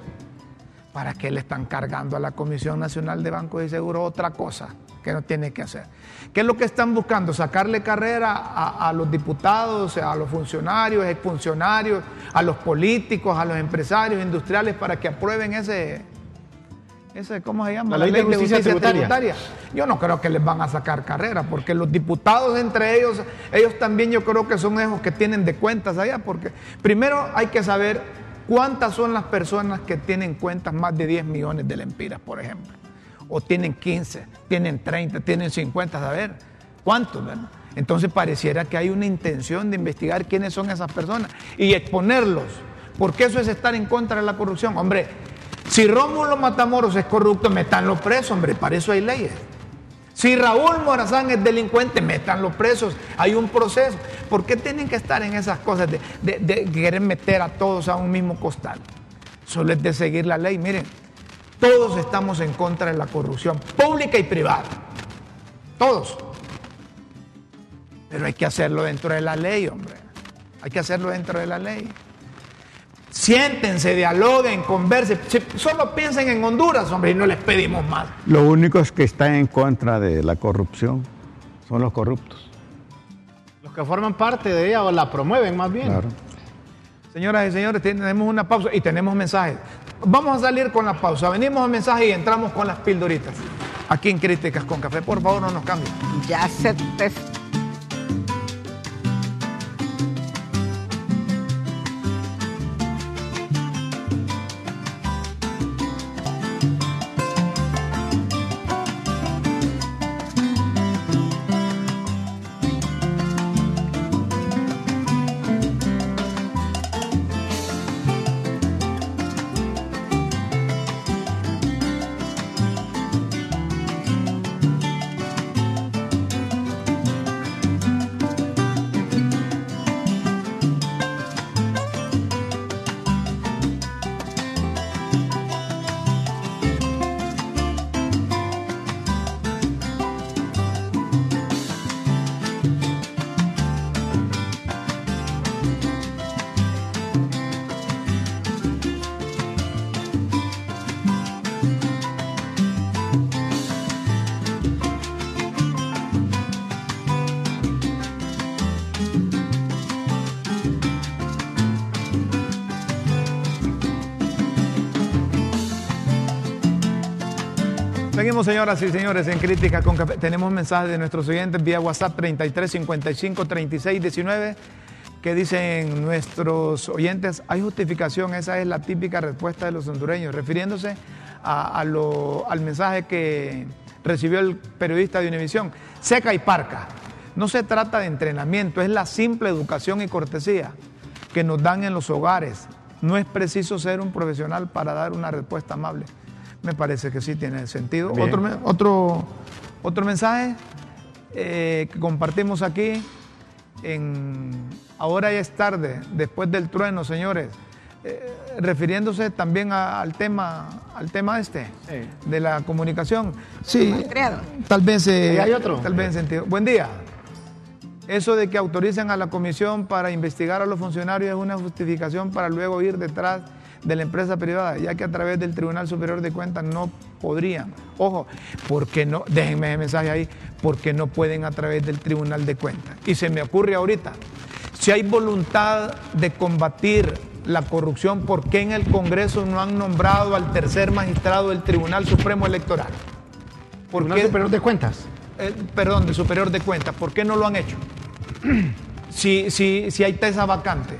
¿Para qué le están cargando a la Comisión Nacional de Bancos y Seguros otra cosa que no tiene que hacer? ¿Qué es lo que están buscando? Sacarle carrera a, a los diputados, a los funcionarios, exfuncionarios, a los políticos, a los empresarios industriales para que aprueben ese, ¿cómo se llama? La ley de justicia tributaria. Yo no creo que les van a sacar carrera, porque los diputados entre ellos, ellos también yo creo que son esos que tienen de cuentas allá, porque primero hay que saber cuántas son las personas que tienen cuentas más de 10 millones de lempiras, por ejemplo, o tienen 15, tienen 30, tienen 50, saber cuántos, ¿verdad? Entonces pareciera que hay una intención de investigar quiénes son esas personas y exponerlos, porque eso es estar en contra de la corrupción. Hombre, si Rómulo Matamoros es corrupto, metanlo preso, hombre, para eso hay leyes. Si Raúl Morazán es delincuente, métanlo presos. Hay un proceso. ¿Por qué tienen que estar en esas cosas de, de- de querer meter a todos a un mismo costal? Solo es de seguir la ley. Miren, todos estamos en contra de la corrupción pública y privada. Todos. Pero hay que hacerlo dentro de la ley, hombre. Hay que hacerlo dentro de la ley. Siéntense, dialoguen, conversen. Si- Solo piensen en Honduras, hombre, y no les pedimos más. Los únicos que están en contra de la corrupción son los corruptos. los que forman parte de ella o la promueven más bien. Claro. Señoras y señores, tenemos una pausa y tenemos mensajes. Vamos a salir con la pausa. Venimos a mensaje y entramos con las pildoritas. Aquí en Críticas con Café. Por favor, no nos cambien. Ya se te... Señoras y señores, en Críticas con Café. Tenemos mensajes de nuestros oyentes vía WhatsApp 33 55 36 19 que dicen nuestros oyentes, hay justificación, esa es la típica respuesta de los hondureños, refiriéndose a, a al mensaje que recibió el periodista de Univisión, seca y parca. No se trata de entrenamiento, es la simple educación y cortesía que nos dan en los hogares. No es preciso ser un profesional para dar una respuesta amable. Me parece que sí tiene sentido. Bien. Otro, otro, otro mensaje eh, que compartimos aquí. En, ahora ya es tarde, después del trueno, señores. Eh, refiriéndose también a- al tema al tema este Sí. de la comunicación. Sí, tal vez eh, hay otro. tal vez en sentido. Buen día. Eso de que autoricen a la comisión para investigar a los funcionarios es una justificación para luego ir detrás de la empresa privada, ya que a través del Tribunal Superior de Cuentas no podrían. Ojo, porque no, déjenme el mensaje ahí, porque no pueden a través del Tribunal de Cuentas. Y se me ocurre ahorita, si hay voluntad de combatir la corrupción, ¿por qué en el Congreso no han nombrado al tercer magistrado del Tribunal Supremo Electoral? ¿Por Tribunal Superior de Cuentas? Eh, perdón, de Superior de Cuentas. ¿Por qué no lo han hecho? si, si, si hay tesa vacante.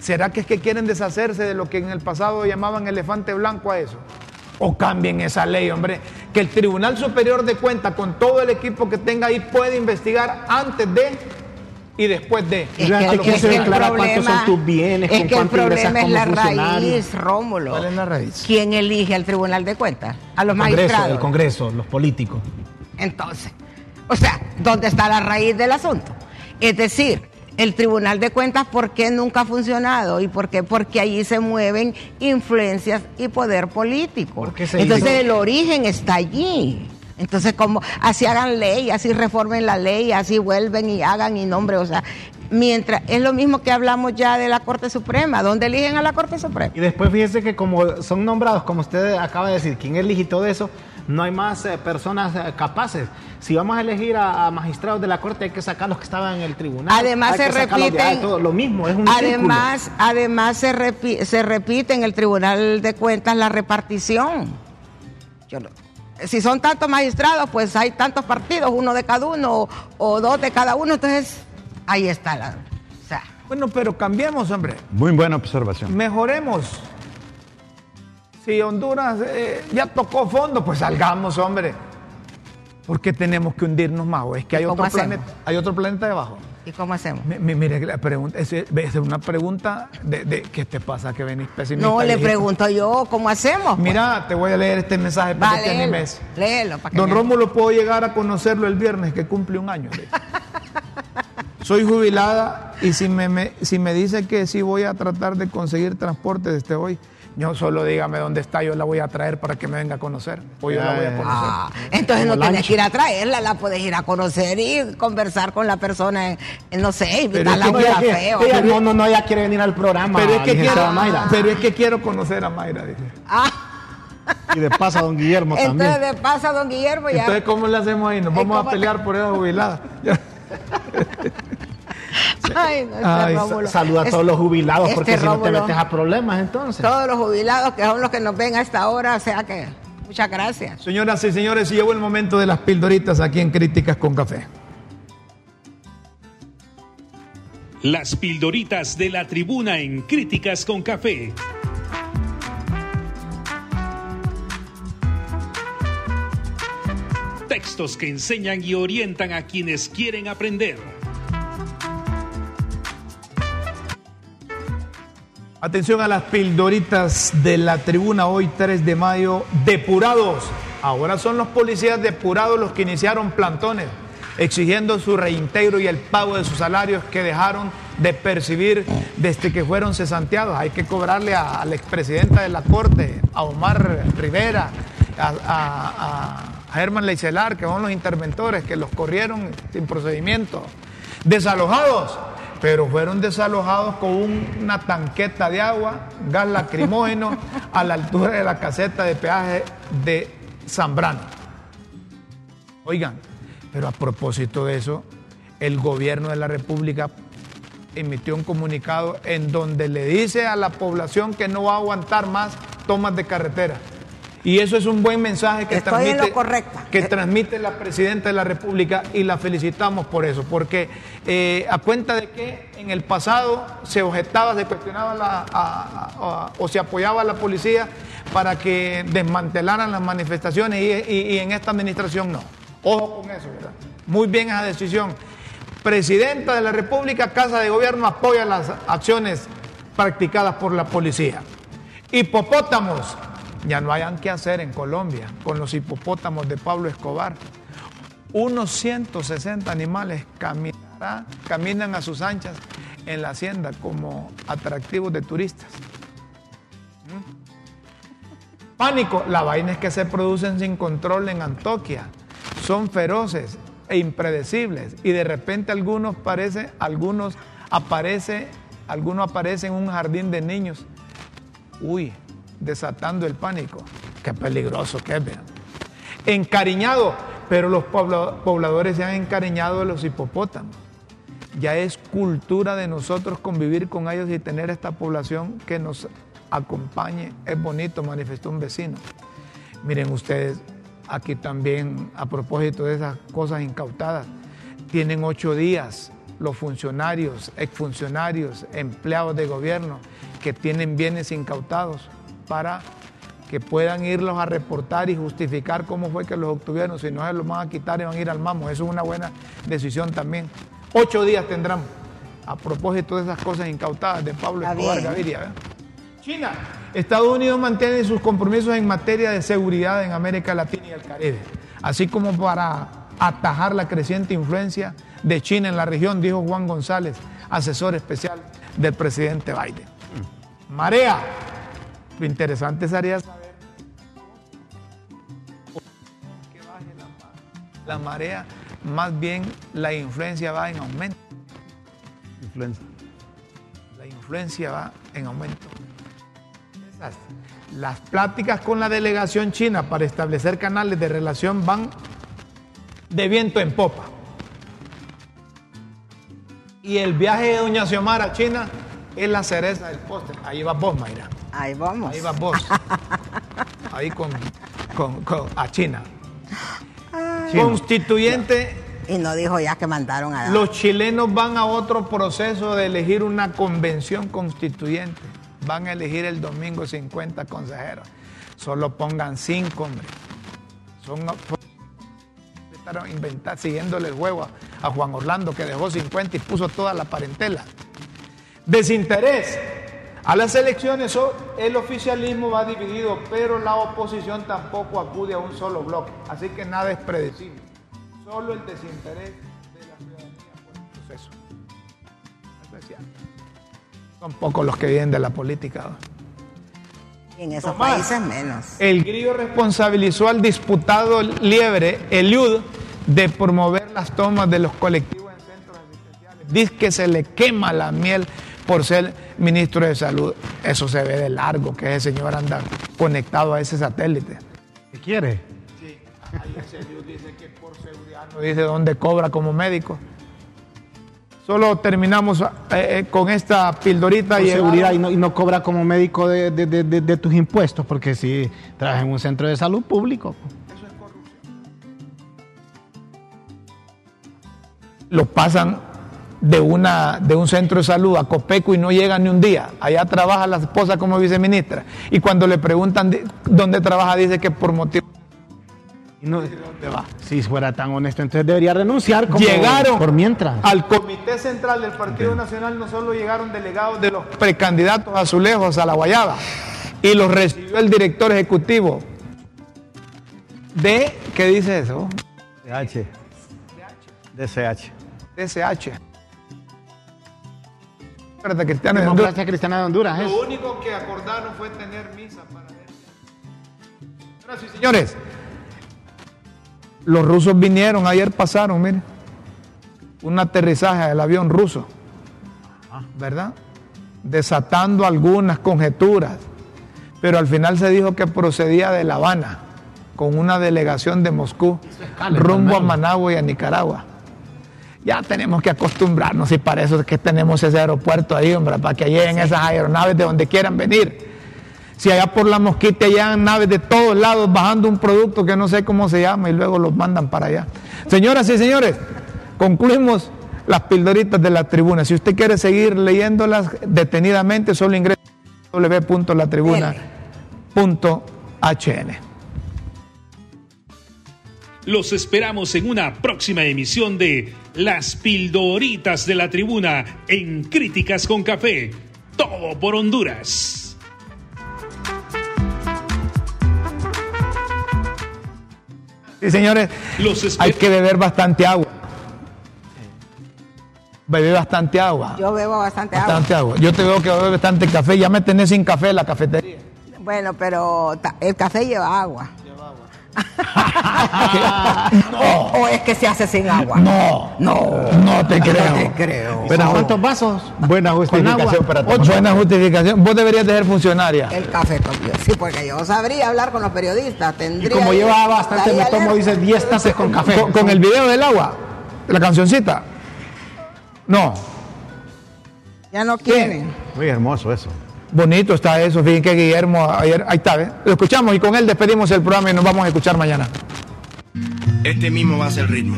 ¿Será que es que quieren deshacerse de lo que en el pasado llamaban elefante blanco a eso? O cambien esa ley, hombre. Que el Tribunal Superior de Cuentas, con todo el equipo que tenga ahí, puede investigar antes de y después de. Es que, el, es que el problema, son tus bienes, es que el problema es la raíz, Rómulo. ¿Cuál es la raíz? ¿Quién elige al Tribunal de Cuentas? A los el magistrados. el Congreso, los políticos. Entonces, o sea, ¿dónde está la raíz del asunto? Es decir, el Tribunal de Cuentas, ¿por qué nunca ha funcionado? ¿Y por qué? Porque allí se mueven influencias y poder político. Entonces el origen está allí. Entonces, como así hagan ley, así reformen la ley, así vuelven y hagan y nombren, o sea, mientras es lo mismo que hablamos ya de la Corte Suprema, ¿dónde eligen a la Corte Suprema? Y después fíjese que como son nombrados, como usted acaba de decir, ¿quién elige todo eso? No hay más eh, personas eh, capaces. Si vamos a elegir a, magistrados de la Corte, hay que sacar los que estaban en el tribunal. Además se repiten. lo mismo, es un Además, además se, se repite en el Tribunal de Cuentas la repartición. Yo no, si son tantos magistrados, pues hay tantos partidos, uno de cada uno o, dos de cada uno, entonces ahí está la... bueno, pero cambiemos, hombre. Muy buena observación. Mejoremos. Si Honduras eh, ya tocó fondo, pues salgamos, hombre. ¿Por qué tenemos que hundirnos más? es que hay otro, planeta, hay otro planeta debajo? ¿Y cómo hacemos? mire, la pregunta, es, es, una pregunta de, ¿qué te pasa que venís pesimista? No, le pregunto yo, ¿cómo hacemos? Pues? Mira, te voy a leer este mensaje para que te animes. Léelo, para Don Rómulo, puedo llegar a conocerlo el viernes, que cumple un año. Soy jubilada y si me, si me dice que sí voy a tratar de conseguir transporte desde hoy, yo solo dígame dónde está, yo la voy a traer para que me venga a conocer. O yo la voy a conocer. Ah, entonces no tienes que ir a traerla, la puedes ir a conocer y conversar con la persona, no sé, invitarla a un café. no, no, no, ella quiere venir al programa. Pero es que, quiero, pero es que quiero conocer a Mayra, dice. Ah. Y de paso a don Guillermo también. Entonces de paso a don Guillermo ya. Entonces, ¿cómo le hacemos ahí? Nos vamos a pelear por esa jubilada. Ay, no, Saluda a todos los jubilados porque este si no te metes a problemas entonces. Todos los jubilados que son los que nos ven a esta hora, o sea que muchas gracias. Señoras y señores, llegó el momento de las pildoritas aquí en Críticas con Café. Las pildoritas de la tribuna en Críticas con Café. Textos que enseñan y orientan a quienes quieren aprender. Atención a las pildoritas de la tribuna hoy 3 de mayo, depurados. Ahora son los policías depurados los que iniciaron plantones, exigiendo su reintegro y el pago de sus salarios que dejaron de percibir desde que fueron cesanteados. Hay que cobrarle a, la expresidenta de la Corte, a Omar Rivera, a, a, a Germán Leicelar, que son los interventores que los corrieron sin procedimiento. Desalojados pero fueron desalojados con una tanqueta de agua, gas lacrimógeno, a la altura de la caseta de peaje de Zambrano. Oigan, pero a propósito de eso, el gobierno de la República emitió un comunicado en donde le dice a la población que no va a aguantar más tomas de carretera. Y eso es un buen mensaje que, transmite, que transmite la presidenta de la República y la felicitamos por eso, porque eh, a cuenta de que en el pasado se objetaba, se cuestionaba o se apoyaba a la policía para que desmantelaran las manifestaciones y, en esta administración no. Ojo con eso, ¿verdad? Muy bien esa decisión. Presidenta de la República, Casa de Gobierno apoya las acciones practicadas por la policía. Hipopótamos ya no hayan que hacer en Colombia con los hipopótamos de Pablo Escobar. Unos 160 animales caminan a sus anchas en la hacienda como atractivos de turistas. ¿Mm? Pánico, las vainas que se producen sin control en Antoquia son feroces e impredecibles y de repente algunos parece, algunos aparece, algunos aparecen en un jardín de niños Uy, desatando el pánico. Qué peligroso que es, vean. Encariñado, pero los pobla- pobladores se han encariñado de los hipopótamos. Ya es cultura de nosotros convivir con ellos y tener esta población que nos acompañe. Es bonito, manifestó un vecino. Miren ustedes, aquí también, a propósito de esas cosas incautadas, tienen ocho días los funcionarios, exfuncionarios, empleados de gobierno que tienen bienes incautados para que puedan irlos a reportar y justificar cómo fue que los obtuvieron. Si no, se los van a quitar y van a ir al mamo. Eso es una buena decisión también. Ocho días tendrán a propósito de esas cosas incautadas de Pablo Escobar. Gaviria. ¿verdad? China. Estados Unidos mantiene sus compromisos en materia de seguridad en América Latina y el Caribe, así como para atajar la creciente influencia de China en la región, dijo Juan González, asesor especial del presidente Biden. Marea. Lo interesante sería saber que baje la, ma- la marea, más bien la influencia va en aumento. Influenza. La influencia va en aumento. Las pláticas con la delegación china para establecer canales de relación van de viento en popa. Y el viaje de Doña Xiomara a China es la cereza del postre. Ahí va vos, Mayra. Ahí vamos. Ahí va vos. Ahí con, con- con- a China. Constituyente Y no dijo ya que mandaron a... los chilenos van a otro proceso de elegir una convención constituyente. Van a elegir el domingo 50 consejeros. Solo pongan cinco, hombre. Son intentaron inventar, siguiéndole el juego a, a Juan Orlando, que dejó 50 y puso toda la parentela. Desinterés. A las elecciones el oficialismo va dividido, pero la oposición tampoco acude a un solo bloque. Así que nada es predecible. Solo el desinterés de la ciudadanía por el proceso. Son pocos los que vienen de la política. en esos Tomás. países menos. El Grillo responsabilizó al diputado Liebre, Eliud, de promover las tomas de los colectivos en centros asistenciales. Dice que se le quema la miel por ser ministro de salud. Eso se ve de largo, que ese señor anda conectado a ese satélite. ¿Qué quiere? Sí, ahí ese Eliud dice que por seguridad no dice dónde cobra como médico. Solo terminamos eh, eh, con esta pildorita Por y seguridad y no, y no cobra como médico de, de- de- de- de tus impuestos, porque si trabajas en un centro de salud público. los pasan de, una, de un centro de salud a Copeco y no llegan ni un día. Allá trabaja la esposa como viceministra. Y cuando le preguntan dónde trabaja, dice que por motivo no- de va. si fuera tan honesto, entonces debería renunciar como Llegaron por mientras. al Comité Central del Partido Nacional, no solo llegaron delegados de los precandidatos azulejos a la Guayaba, y los recibió el director ejecutivo de, ¿qué dice eso? DH. DCH. DSH. Espérate, Cristiano de Honduras. Cristiana de Honduras. es. Lo único que acordaron fue tener misa para y señores, los rusos vinieron, ayer pasaron, miren, un aterrizaje del avión ruso, ¿verdad? Desatando algunas conjeturas, pero al final se dijo que procedía de La Habana, con una delegación de Moscú, rumbo a Managua y a Nicaragua. Ya tenemos que acostumbrarnos y para eso es que tenemos ese aeropuerto ahí, hombre, para que lleguen esas aeronaves de donde quieran venir. Si allá por la mosquita llegan naves de todos lados bajando un producto que no sé cómo se llama y luego los mandan para allá. Señoras y señores, concluimos las pildoritas de la tribuna. Si usted quiere seguir leyéndolas detenidamente, solo ingrese a www.latribuna.hn. Los esperamos en una próxima emisión de Las Pildoritas de la Tribuna en Críticas con Café. Todo por Honduras. Sí, señores, Los hay que beber bastante agua. Beber bastante agua. Yo bebo bastante agua. Bastante agua. Yo te veo que bebe bastante café. Ya me tenés sin café en la cafetería. Bueno, pero el café lleva agua. o, o es que se hace sin agua. No, No, no te creo. no te creo. Buena, ¿Cuántos vasos? buena justificación para tomar. Buena justificación. Vos deberías de ser funcionaria. El café con Sí, porque yo sabría hablar con los periodistas. Y Tendría como lleva bastante, me tomo, alerta. dice, 10 tazas con café. Con, con el video del agua, la cancioncita. No, Ya no quieren. Muy hermoso eso. Bonito está eso. Fíjense que Guillermo ayer, ahí está, ¿ves? Lo escuchamos y con él despedimos el programa y nos vamos a escuchar mañana. Este mismo va a ser el ritmo.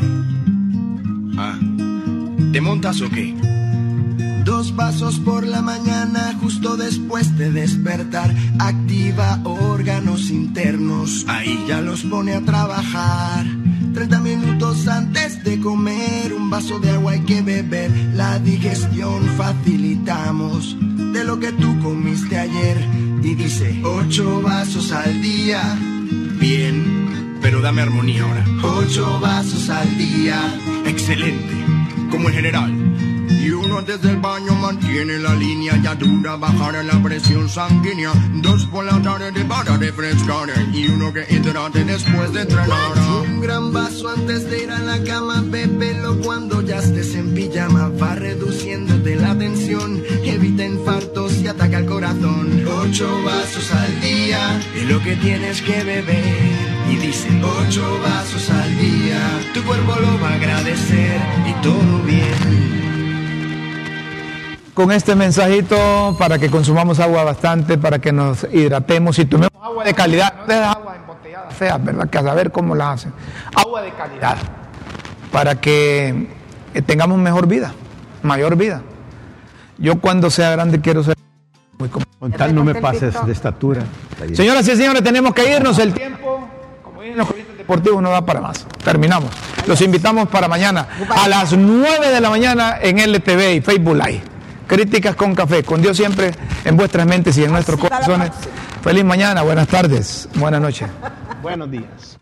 Ah, ¿te montas o qué? Dos vasos por la mañana justo después de despertar. Activa órganos internos. Ahí ya los pone a trabajar. 30 minutos antes de comer, un vaso de agua hay que beber. La digestión facilitamos de lo que tú comiste ayer. Y dice, ocho vasos al día. Bien, pero dame armonía ahora. Ocho vasos al día. Excelente, como en general. Y uno antes del baño mantiene la línea ya dura, bajar la presión sanguínea. Dos por la tarde para refrescar. Y uno que hidrate después de entrenar. Un gran vaso antes de ir a la cama, bébelo cuando ya estés en pijama. Va reduciéndote la tensión, evita infartos y ataca el corazón. Ocho vasos al día es lo que tienes que beber. Y dice ocho vasos al día, tu cuerpo lo va a agradecer y todo bien. Con este mensajito para que consumamos agua bastante, para que nos hidratemos y tomemos agua de calidad. No de esas aguas embotelladas feas, ¿verdad? Que a saber cómo las hacen. Agua de calidad. Para que eh, tengamos mejor vida, mayor vida. Yo cuando sea grande quiero ser muy Con tal no me pases de estatura. Señoras y señores, tenemos que irnos. El tiempo, como dicen los periodistas deportivos, no da para más. Terminamos. Los invitamos para mañana a las 9 de la mañana en LTV y Facebook Live. Críticas con café. Con Dios siempre en vuestras mentes y en nuestros corazones. Feliz mañana, buenas tardes, buenas noches. Buenos días.